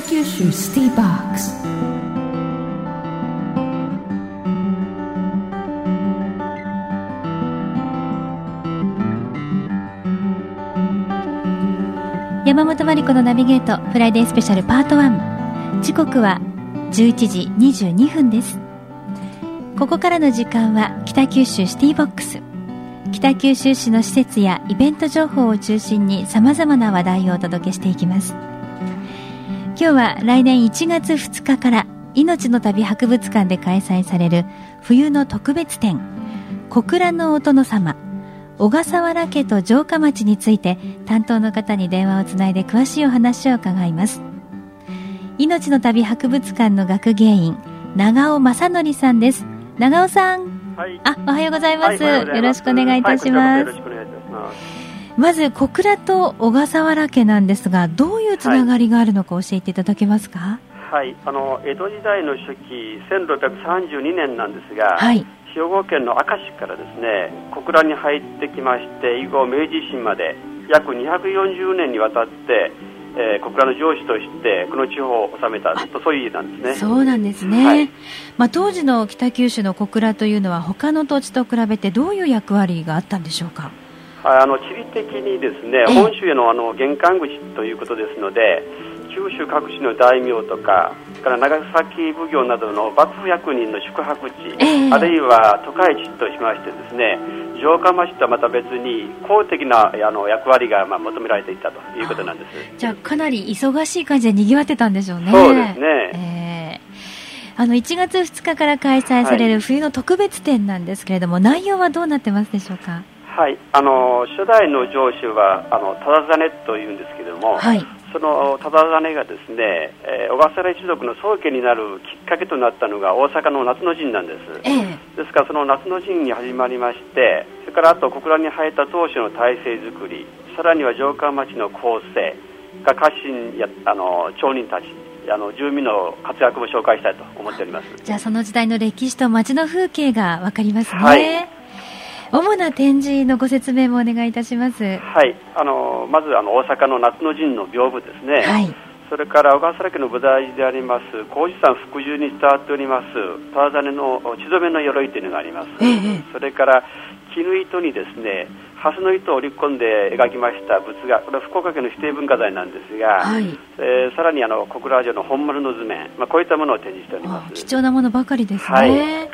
北九州シティバックス。山本真理子のナビゲートフライデースペシャルパート1時刻は11時22分です。ここからの時間は北九州シティボックス。北九州市の施設やイベント情報を中心にさまざまな話題をお届けしていきます。日は来年1月2日から命の旅博物館で開催される冬の特別展小倉のお殿様。小笠原家と城下町について担当の方に電話をつないで詳しいお話を伺います。命の旅博物館の学芸員長尾正則さんです。長尾さん。はい。あおはようございます、はいよろしくお願いいたします、はいまず小倉と小笠原家なんですがどういうつながりがあるのか教えていただけますか？はい。あの、江戸時代の初期、1632年なんですが、はい兵庫県の明石からですね、小倉に入ってきまして、以後、明治維新まで約240年にわたって、えー小倉の城主としてこの地方を治めたとそういう意味なんですね。そうなんですね、はいまあ、当時の北九州の小倉というのは他の土地と比べてどういう役割があったんでしょうか？はいあの地理的にですねええ。本州へのあの玄関口ということですので九州各地の大名とかから長崎奉行などの幕府役人の宿泊地、ええ。あるいは都会地としましてですね城下町とはまた別に公的なあの役割がまあ求められていたということなんです。じゃあかなり忙しい感じで賑わってたんでしょうね。そうですね。ええ。あの1月2日から開催される冬の特別展なんですけれども、内容はどうなってますでしょうか？はい、あの初代の城主はあの忠真というんですけれども、はい。その忠真がですね、えー小笠原一族の宗家になるきっかけとなったのが大阪の夏の陣なんです。ええ。ですからその夏の陣に始まりまして、それからあと小倉に生えた当初の体制づくり、さらには城下町の構成、が家臣やあの町人たち、あの住民の活躍も紹介したいと思っております。じゃあその時代の歴史と街の風景がわかりますね、はい主な展示のご説明もお願いいたします。はい、あのまずあの大阪の夏の陣の屏風ですね。はい。それから小笠原家の菩提寺であります高知山福寿に伝わっております忠真の血染めの鎧というのがあります、ええそれから絹糸にですね蓮の糸を織り込んで描きました仏画。これは福岡県の指定文化財なんですが、はい。えーさらにあの小倉城の本丸の図面、まあ、こういったものを展示しておりあます。貴重なものばかりですね、はい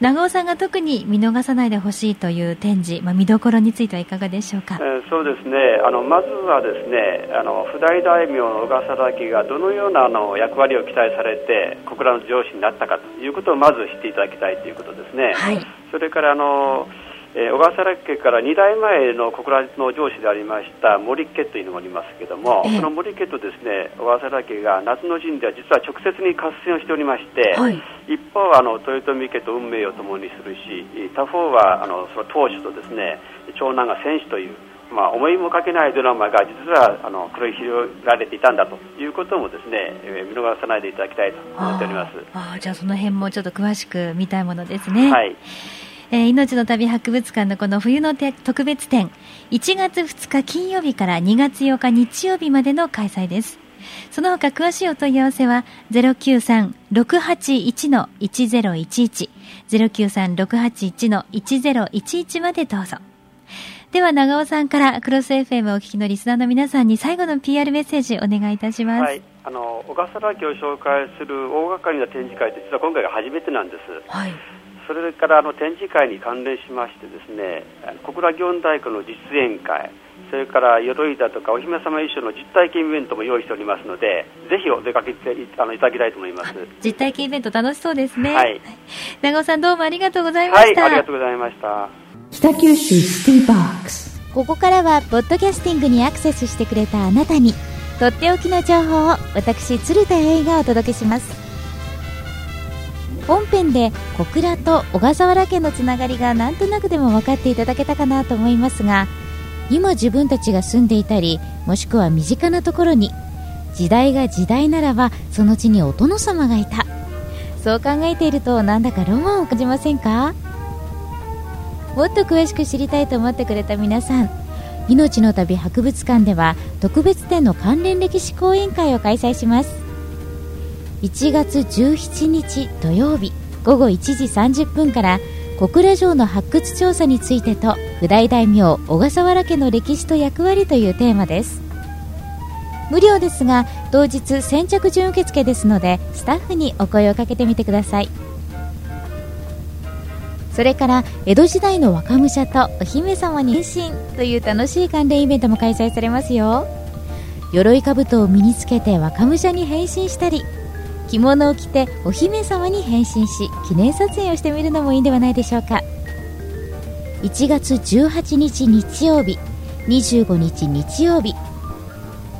長尾さんが特に見逃さないでほしいという展示、まあ、見どころについてはいかがでしょうか？えーそうですね。あのまずはですねあの不代大名の小笠原家がどのようなあの役割を期待されて小倉の上司になったかということをまず知っていただきたいということですね、はい。それからあの、えー小笠原家から2代前の小倉の上司でありました森家というのがありますけども、ええ。その森家とですね小笠原家が夏の陣では実は直接に合戦をしておりまして、はい。一方はあの豊臣家と運命を共にするし他方はあのその当主とですね長男が戦士という、まあ、思いもかけないドラマが実はあの繰り広げられていたんだということもですね、えー見逃さないでいただきたいと思っております。あーじゃあその辺もちょっと詳しく見たいものですね、はいえー命の旅博物館のこの冬のて特別展1月2日金曜日から2月8日日曜日までの開催です。その他詳しいお問い合わせは093-681-1011 093-681-1011までどうぞ。では長尾さんからクロス FM をお聞きのリスナーの皆さんに最後の PR メッセージお願いいたします、はい、あの小笠原家を紹介する大掛かりな展示会って実は今回が初めてなんです。はいそれからあの展示会に関連しましてですね、小倉祇園太鼓の実演会、それから鎧だとかお姫様衣装の実体験イベントも用意しておりますので、ぜひお出かけいあのいただきたいと思います。実体験イベント楽しそうですね、はい。長尾さんどうもありがとうございまはい、した、ありがとうございました。北九州シティバックス。ここからはポッドキャスティングにアクセスしてくれたあなたにとっておきの情報を私鶴田英がお届けします本編で小倉と小笠原家のつながりがなんとなくでも分かっていただけたかなと思いますが今自分たちが住んでいたりもしくは身近なところに時代が時代ならばその地にお殿様がいた。そう考えているとなんだかロマンを感じませんか？もっと詳しく知りたいと思ってくれた皆さん。命の旅博物館では特別展の関連歴史講演会を開催します。1月17日土曜日午後1時30分から小倉城の発掘調査についてと不大大名小笠原家の歴史と役割というテーマです。無料ですが当日先着順受付ですのでスタッフにお声をかけてみてください。それから江戸時代の若武者とお姫様に変身という楽しい関連イベントも開催されますよ。鎧兜を身につけて若武者に変身したり着物を着てお姫様に変身し記念撮影をしてみるのもいいんではないでしょうか。1月18日日曜日25日日曜日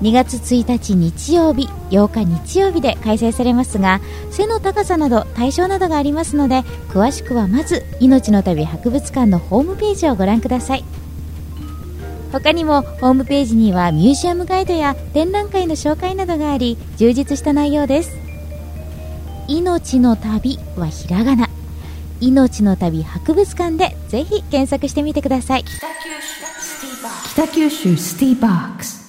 2月1日日曜日8日日曜日で開催されますが背の高さなど対象などがありますので詳しくはまず命の旅博物館のホームページをご覧ください。他にもホームページにはミュージアムガイドや展覧会の紹介などがあり充実した内容です。命の旅はひらがな命の旅博物館でぜひ検索してみてください。北九州スティーバック。ス